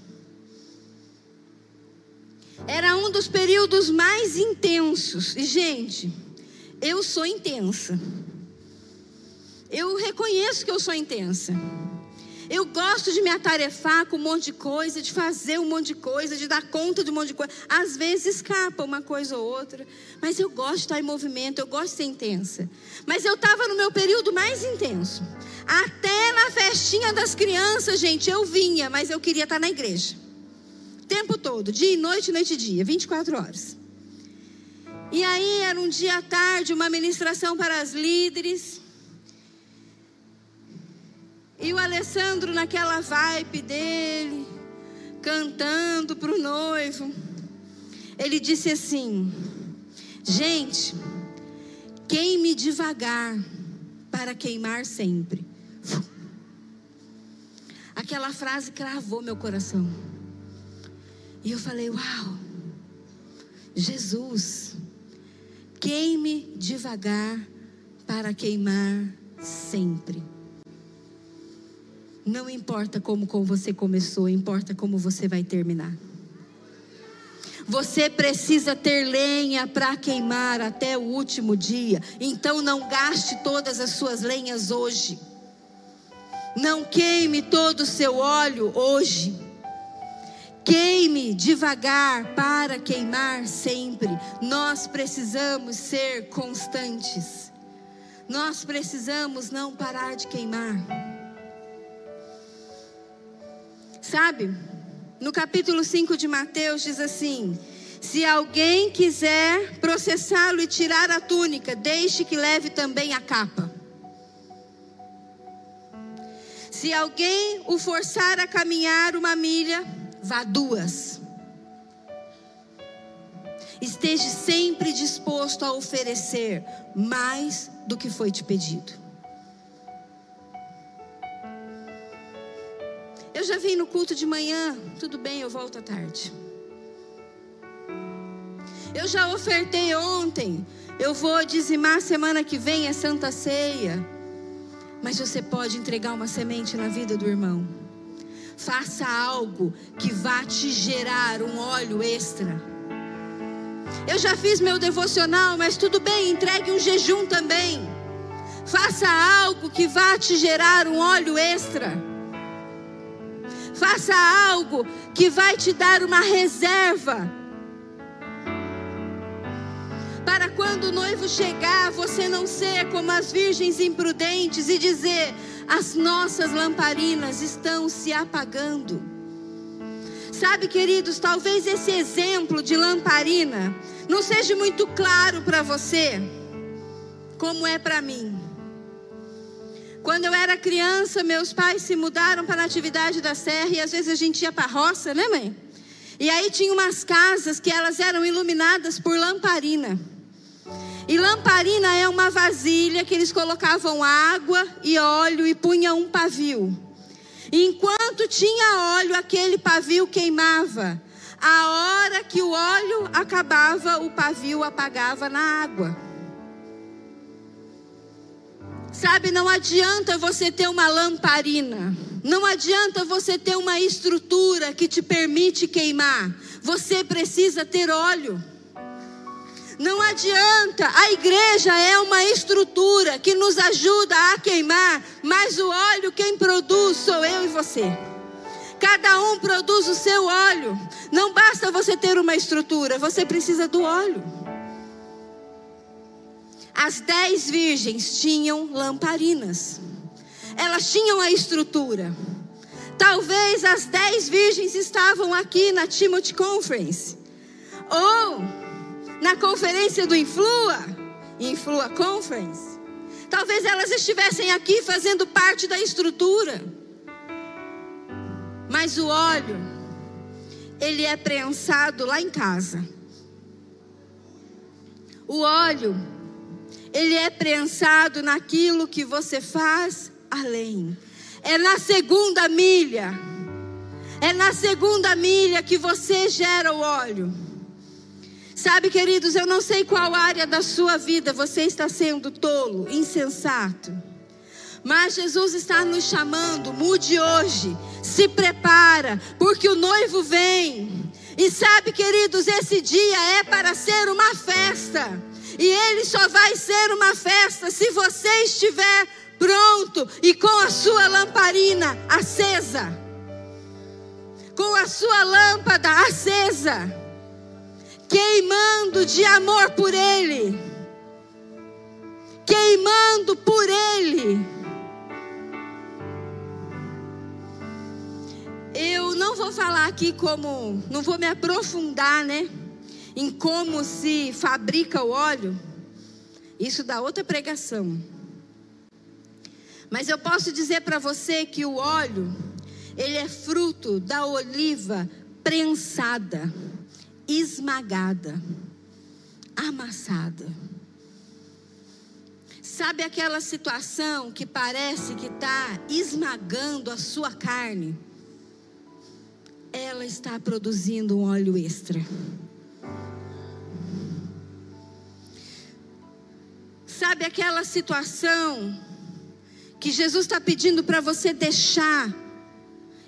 Era um dos períodos mais intensos. E, gente, eu sou intensa. Eu reconheço que eu sou intensa. Eu gosto de me atarefar com um monte de coisa, de fazer um monte de coisa, de dar conta de um monte de coisa. Às vezes escapa uma coisa ou outra, mas eu gosto de estar em movimento, eu gosto de ser intensa. Mas eu estava no meu período mais intenso. Até na festinha das crianças, gente, eu vinha, mas eu queria estar na igreja. Tempo todo, dia e noite, noite e dia, 24 horas. E aí era um dia à tarde, uma ministração para as líderes. E o Alessandro naquela vibe dele, cantando para o noivo. Ele disse assim: Gente, queime devagar para queimar sempre. Aquela frase cravou meu coração. E eu falei: Uau, Jesus, queime devagar para queimar sempre. Não importa como, você começou, importa como você vai terminar. Você precisa ter lenha para queimar até o último dia. Então não gaste todas as suas lenhas hoje. Não queime todo o seu óleo hoje. Queime devagar para queimar sempre. Nós precisamos ser constantes. Nós precisamos não parar de queimar. Sabe? No capítulo 5 de Mateus diz assim: Se alguém quiser processá-lo e tirar a túnica, deixe que leve também a capa. Se alguém o forçar a caminhar uma milha, vá duas. Esteja sempre disposto a oferecer mais do que foi te pedido. Eu já vim no culto de manhã, tudo bem, eu volto à tarde. Eu já ofertei ontem, eu vou dizimar semana que vem, é Santa Ceia. Mas você pode entregar uma semente na vida do irmão. Faça algo que vá te gerar um óleo extra. Eu já fiz meu devocional, mas tudo bem, entregue um jejum também. Faça algo que vá te gerar um óleo extra. Faça algo que vai te dar uma reserva. Para quando o noivo chegar, você não ser como as virgens imprudentes e dizer: as nossas lamparinas estão se apagando. Sabe, queridos, talvez esse exemplo de lamparina não seja muito claro para você, como é para mim. Quando eu era criança, meus pais se mudaram para a Natividade da Serra e às vezes a gente ia para a roça, né, mãe? E aí tinha umas casas que elas eram iluminadas por lamparina. E lamparina é uma vasilha que eles colocavam água e óleo e punham um pavio. E enquanto tinha óleo, aquele pavio queimava. A hora que o óleo acabava, o pavio apagava na água. Sabe, não adianta você ter uma lamparina, não adianta você ter uma estrutura que te permite queimar, você precisa ter óleo. Não adianta, a igreja é uma estrutura que nos ajuda a queimar, mas o óleo quem produz sou eu e você. Cada um produz o seu óleo. Não basta você ter uma estrutura, você precisa do óleo. As dez virgens tinham lamparinas. Elas tinham a estrutura. Talvez as dez virgens estavam aqui na Timothy Conference. Ou na conferência do Influa, Influa Conference. Talvez elas estivessem aqui fazendo parte da estrutura. Mas o óleo, ele é prensado lá em casa. O óleo ele é prensado naquilo que você faz além. É na segunda milha. É na segunda milha que você gera o óleo. Sabe, queridos, eu não sei qual área da sua vida você está sendo tolo, insensato. Mas Jesus está nos chamando, mude hoje, se prepara, porque o noivo vem. E sabe, queridos, esse dia é para ser uma festa. E ele só vai ser uma festa se você estiver pronto e com a sua lamparina acesa. Com a sua lâmpada acesa. Queimando de amor por ele. Queimando por ele. Eu não vou falar aqui como, não vou me aprofundar, né? em como se fabrica o óleo, isso dá outra pregação. Mas eu posso dizer para você que o óleo, ele é fruto da oliva prensada, esmagada, amassada. Sabe aquela situação que parece que está esmagando a sua carne? Ela está produzindo um óleo extra. Sabe aquela situação que Jesus está pedindo para você deixar,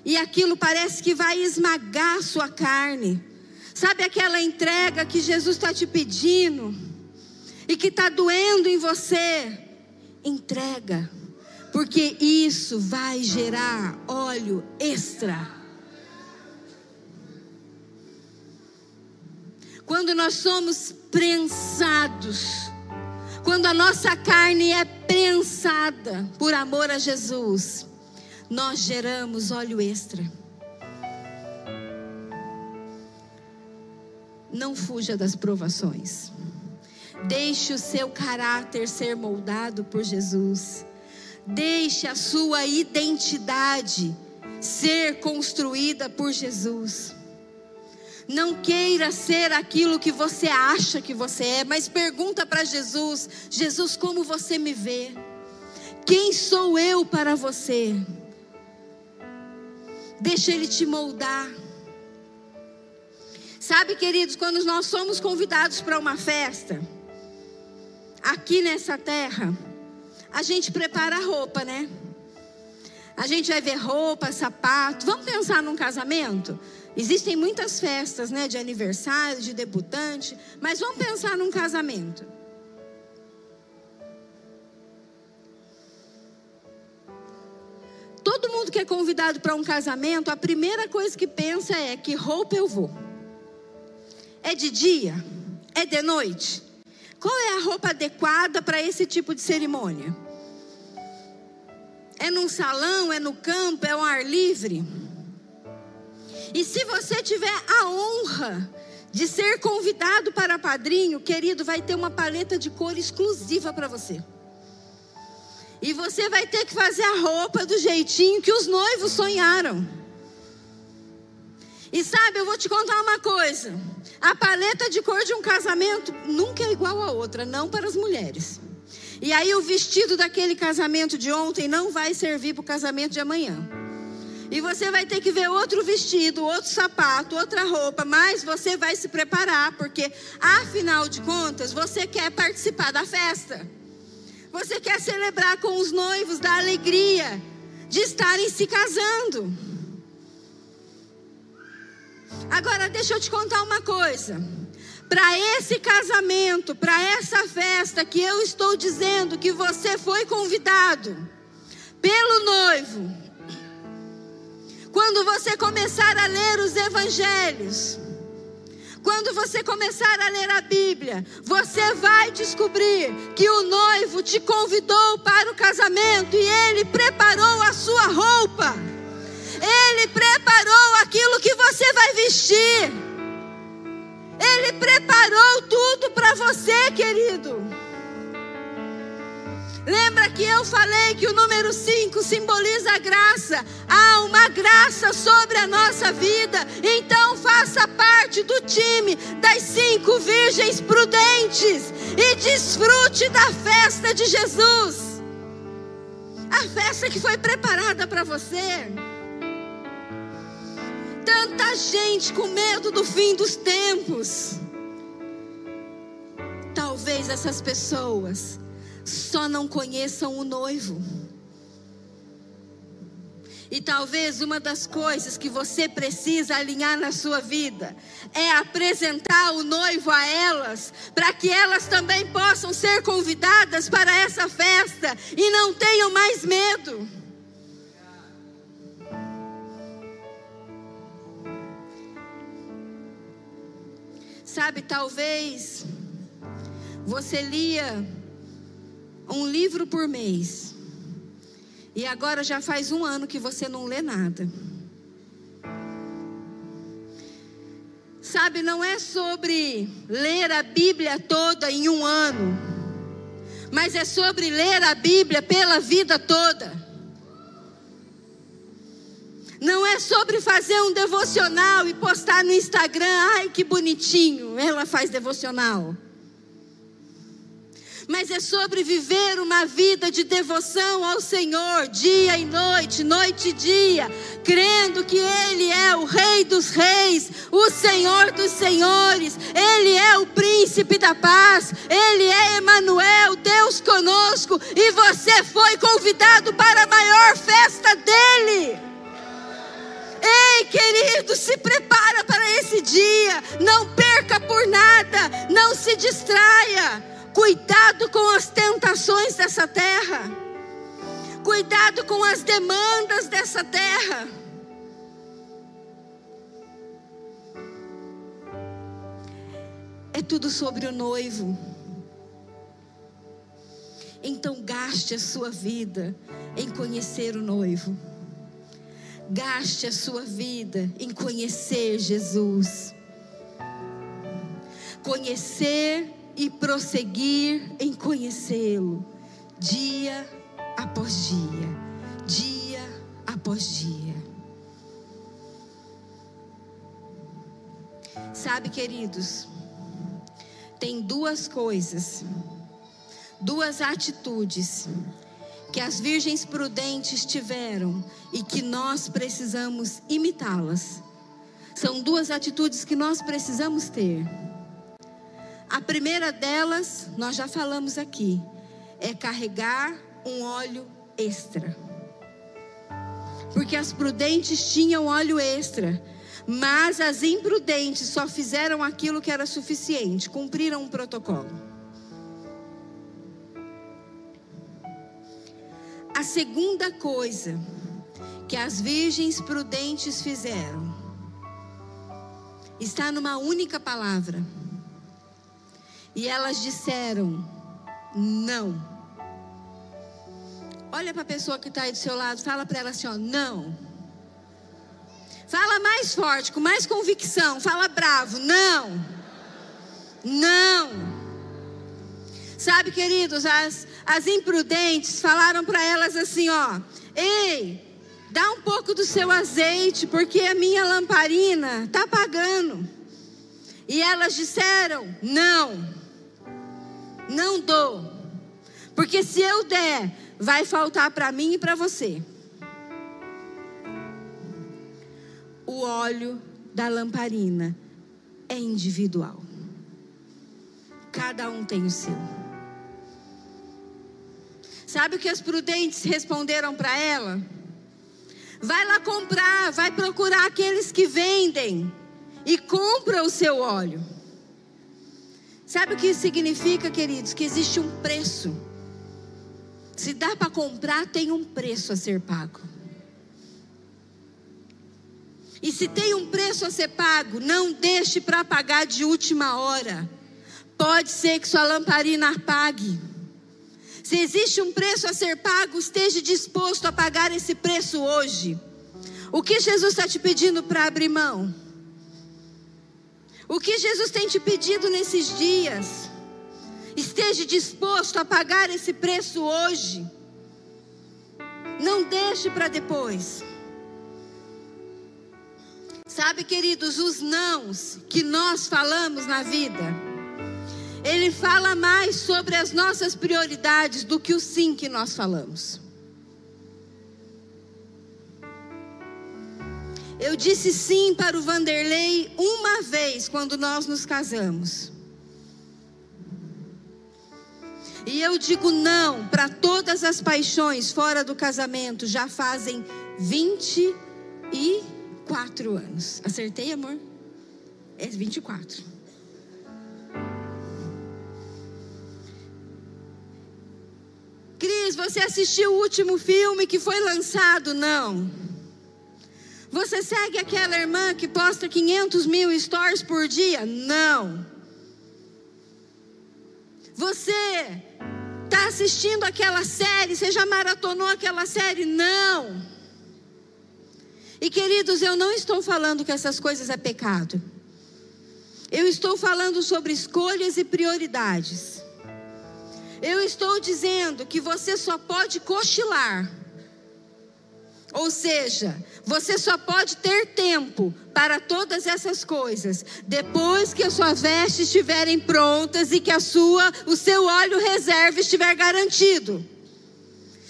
e aquilo parece que vai esmagar a sua carne. Sabe aquela entrega que Jesus está te pedindo, e que está doendo em você? Entrega, porque isso vai gerar óleo extra. Quando nós somos prensados, quando a nossa carne é prensada por amor a Jesus, nós geramos óleo extra. Não fuja das provações. Deixe o seu caráter ser moldado por Jesus. Deixe a sua identidade ser construída por Jesus. Não queira ser aquilo que você acha que você é, mas pergunta para Jesus: Jesus, como você me vê? Quem sou eu para você? Deixa Ele te moldar. Sabe, queridos, quando nós somos convidados para uma festa, aqui nessa terra, a gente prepara a roupa, né? A gente vai ver roupa, sapato. Vamos pensar num casamento? Existem muitas festas, né, de aniversário, de debutante, mas vamos pensar num casamento. Todo mundo que é convidado para um casamento, a primeira coisa que pensa é que roupa eu vou. É de dia? É de noite? Qual é a roupa adequada para esse tipo de cerimônia? É num salão, é no campo, é ao ar livre? E se você tiver a honra de ser convidado para padrinho, querido, vai ter uma paleta de cor exclusiva para você. E você vai ter que fazer a roupa do jeitinho que os noivos sonharam. E sabe, eu vou te contar uma coisa: a paleta de cor de um casamento nunca é igual a outra, não para as mulheres. E aí o vestido daquele casamento de ontem não vai servir para o casamento de amanhã. E você vai ter que ver outro vestido, outro sapato, outra roupa, mas você vai se preparar, porque afinal de contas, você quer participar da festa. Você quer celebrar com os noivos da alegria de estarem se casando. Agora, deixa eu te contar uma coisa. Para esse casamento, para essa festa que eu estou dizendo que você foi convidado pelo noivo, quando você começar a ler os evangelhos, quando você começar a ler a Bíblia, você vai descobrir que o noivo te convidou para o casamento e ele preparou a sua roupa. Vai vestir. Ele preparou tudo para você, querido. Lembra que eu falei que o número 5 simboliza a graça? Há uma graça sobre a nossa vida. Então faça parte do time das cinco virgens prudentes e desfrute da festa de Jesus. A festa que foi preparada para você. Tanta gente com medo do fim dos tempos. Talvez essas pessoas só não conheçam o noivo. E talvez uma das coisas que você precisa alinhar na sua vida é apresentar o noivo a elas, para que elas também possam ser convidadas para essa festa e não tenham mais medo. Sabe, talvez você lia um livro por mês. E agora já faz um ano que você não lê nada. Sabe, não é sobre ler a Bíblia toda em um ano, mas é sobre ler a Bíblia pela vida toda. Não é sobre fazer um devocional e postar no Instagram, ai que bonitinho, ela faz devocional mas é sobre viver uma vida de devoção ao Senhor, dia e noite, noite e dia, crendo que Ele é o Rei dos Reis, o Senhor dos Senhores, Ele é o Príncipe da Paz, Ele é Emanuel, Deus conosco, e você foi convidado para a maior festa dele. Ei, querido, se prepara para esse dia. Não perca por nada. Não se distraia. Cuidado com as tentações dessa terra. Cuidado com as demandas dessa terra. É tudo sobre o noivo. Então gaste a sua vida em conhecer o noivo. Gaste a sua vida em conhecer Jesus. Conhecer e prosseguir em conhecê-lo, dia após dia, dia após dia. Sabe, queridos, tem duas coisas, duas atitudes que as virgens prudentes tiveram e que nós precisamos imitá-las. São duas atitudes que nós precisamos ter. A primeira delas, nós já falamos aqui, é carregar um óleo extra. Porque as prudentes tinham óleo extra, mas as imprudentes só fizeram aquilo que era suficiente, cumpriram um protocolo. A segunda coisa que as virgens prudentes fizeram está numa única palavra e elas disseram: não. Olha para a pessoa que está aí do seu lado, fala para ela assim: ó, não. Fala mais forte, com mais convicção, fala bravo: não. Não. Sabe, queridos, as, as imprudentes falaram para elas assim: ó, ei, dá um pouco do seu azeite, porque a minha lamparina está apagando. E elas disseram: não. Não dou. Porque se eu der, vai faltar para mim e para você. O óleo da lamparina é individual. Cada um tem o seu. Sabe o que as prudentes responderam para ela? Vai lá comprar, vai procurar aqueles que vendem e compra o seu óleo. Sabe o que isso significa, queridos? Que existe um preço. Se dá para comprar, tem um preço a ser pago. E se tem um preço a ser pago, não deixe para pagar de última hora. Pode ser que sua lamparina apague. Se existe um preço a ser pago, esteja disposto a pagar esse preço hoje. O que Jesus está te pedindo para abrir mão? O que Jesus tem te pedido nesses dias? Esteja disposto a pagar esse preço hoje. Não deixe para depois. Sabe, queridos, os nãos que nós falamos na vida, ele fala mais sobre as nossas prioridades do que o sim que nós falamos. Eu disse sim para o Vanderlei uma vez quando nós nos casamos. E eu digo não para todas as paixões fora do casamento. Já fazem 24 anos. Acertei, amor? É 24. Cris, você assistiu o último filme que foi lançado? Não. Você segue aquela irmã que posta 500 mil stories por dia? Não. Você está assistindo aquela série? Você já maratonou aquela série? Não. E queridos, eu não estou falando que essas coisas é pecado. Eu estou falando sobre escolhas e prioridades. Eu estou dizendo que você só pode cochilar ou seja, você só pode ter tempo para todas essas coisas depois que as suas vestes estiverem prontas e que a sua, o seu óleo reserva estiver garantido.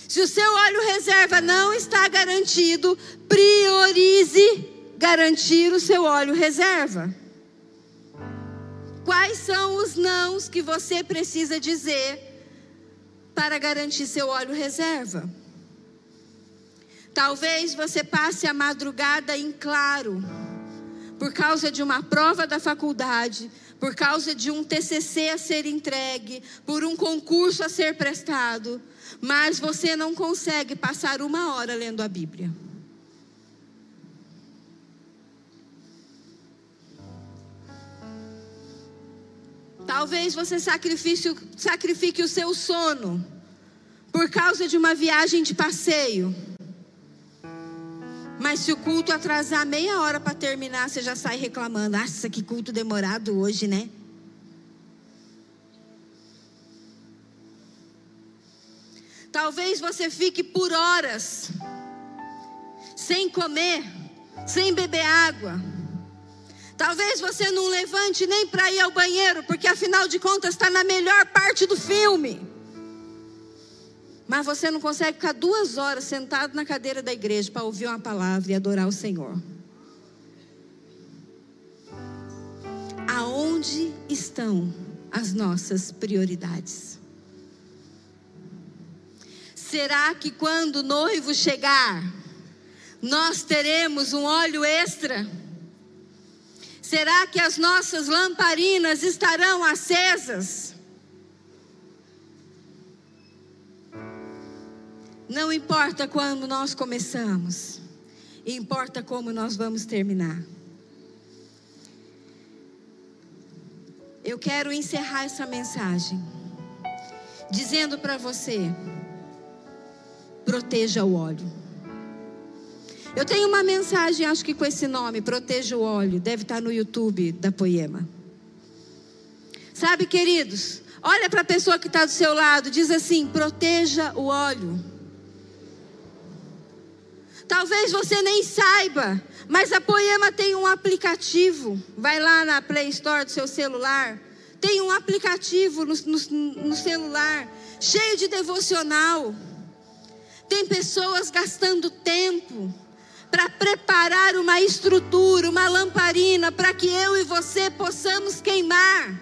Se o seu óleo reserva não está garantido, priorize garantir o seu óleo reserva. Quais são os nãos que você precisa dizer para garantir seu óleo reserva? Talvez você passe a madrugada em claro, por causa de uma prova da faculdade, por causa de um TCC a ser entregue, por um concurso a ser prestado, mas você não consegue passar uma hora lendo a Bíblia. Talvez você sacrifique, o seu sono por causa de uma viagem de passeio. Mas se o culto atrasar meia hora para terminar, você já sai reclamando. Nossa, que culto demorado hoje, né? Talvez você fique por horas sem comer, sem beber água. Talvez você não levante nem para ir ao banheiro, porque afinal de contas está na melhor parte do filme. Mas você não consegue ficar duas horas sentado na cadeira da igreja para ouvir uma palavra e adorar o Senhor. Aonde estão as nossas prioridades? Será que quando o noivo chegar, nós teremos um óleo extra? Será que as nossas lamparinas estarão acesas? Não importa quando nós começamos, importa como nós vamos terminar. Eu quero encerrar essa mensagem dizendo para você: proteja o óleo. Eu tenho uma mensagem, acho que com esse nome, Proteja o Óleo, deve estar no YouTube da Poema. Sabe, queridos, olha para a pessoa que está do seu lado, diz assim: proteja o óleo. Talvez você nem saiba, mas a Poema tem um aplicativo. Vai lá na Play Store do seu celular. Tem um aplicativo no, no, no celular, cheio de devocional. Tem pessoas gastando tempo para preparar uma estrutura, uma lamparina, para que eu e você possamos queimar.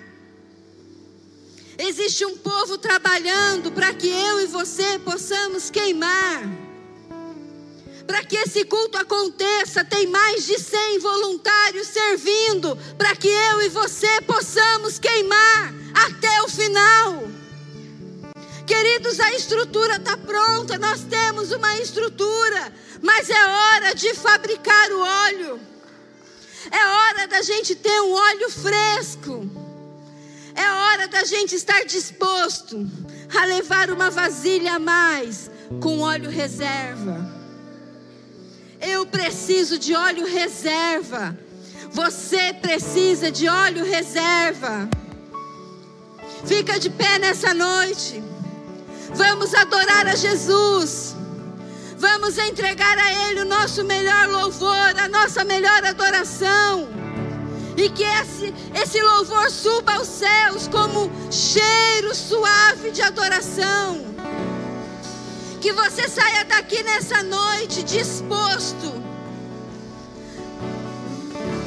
Existe um povo trabalhando para que eu e você possamos queimar. Para que esse culto aconteça, tem mais de 100 voluntários servindo, para que eu e você possamos queimar até o final. Queridos, a estrutura está pronta, nós temos uma estrutura, mas é hora de fabricar o óleo, é hora da gente ter um óleo fresco, é hora da gente estar disposto a levar uma vasilha a mais com óleo reserva. Eu preciso de óleo reserva. Você precisa de óleo reserva. Fica de pé nessa noite. Vamos adorar a Jesus. Vamos entregar a Ele o nosso melhor louvor, a nossa melhor adoração. E que esse, esse louvor suba aos céus como cheiro suave de adoração. Que você saia daqui nessa noite disposto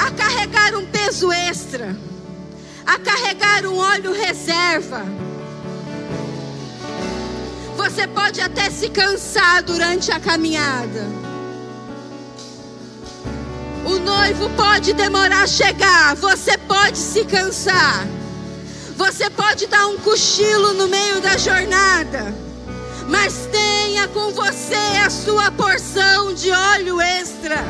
a carregar um peso extra, a carregar um óleo reserva, Você pode até se cansar durante a caminhada. O noivo pode demorar a chegar, você pode se cansar. Você pode dar um cochilo no meio da jornada, mas tenha com você a sua porção de óleo extra,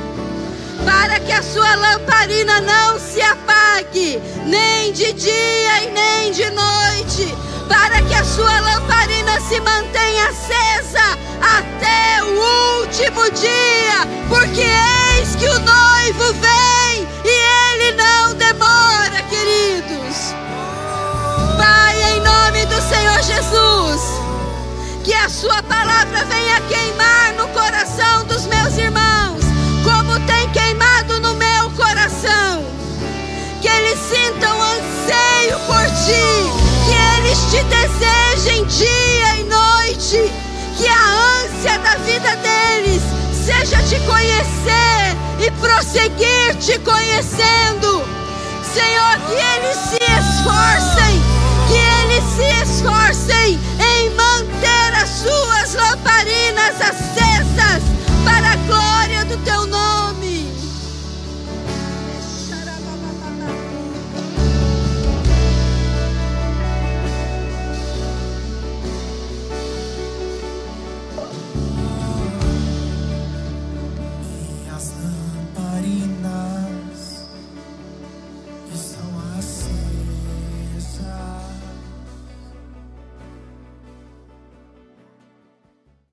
para que a sua lamparina não se apague, nem de dia e nem de noite, para que a sua lamparina se mantenha acesa até o último dia, porque eis que o noivo vem e ele não demora, queridos. Pai, em nome do Senhor Jesus, que a Sua palavra venha queimar no coração dos meus irmãos, como tem queimado no meu coração. Que eles sintam anseio por Ti, te desejem dia e noite, que a ânsia da vida deles seja te conhecer e prosseguir te conhecendo. Senhor, que eles se esforcem que eles se esforcem em manter as suas lamparinas acesas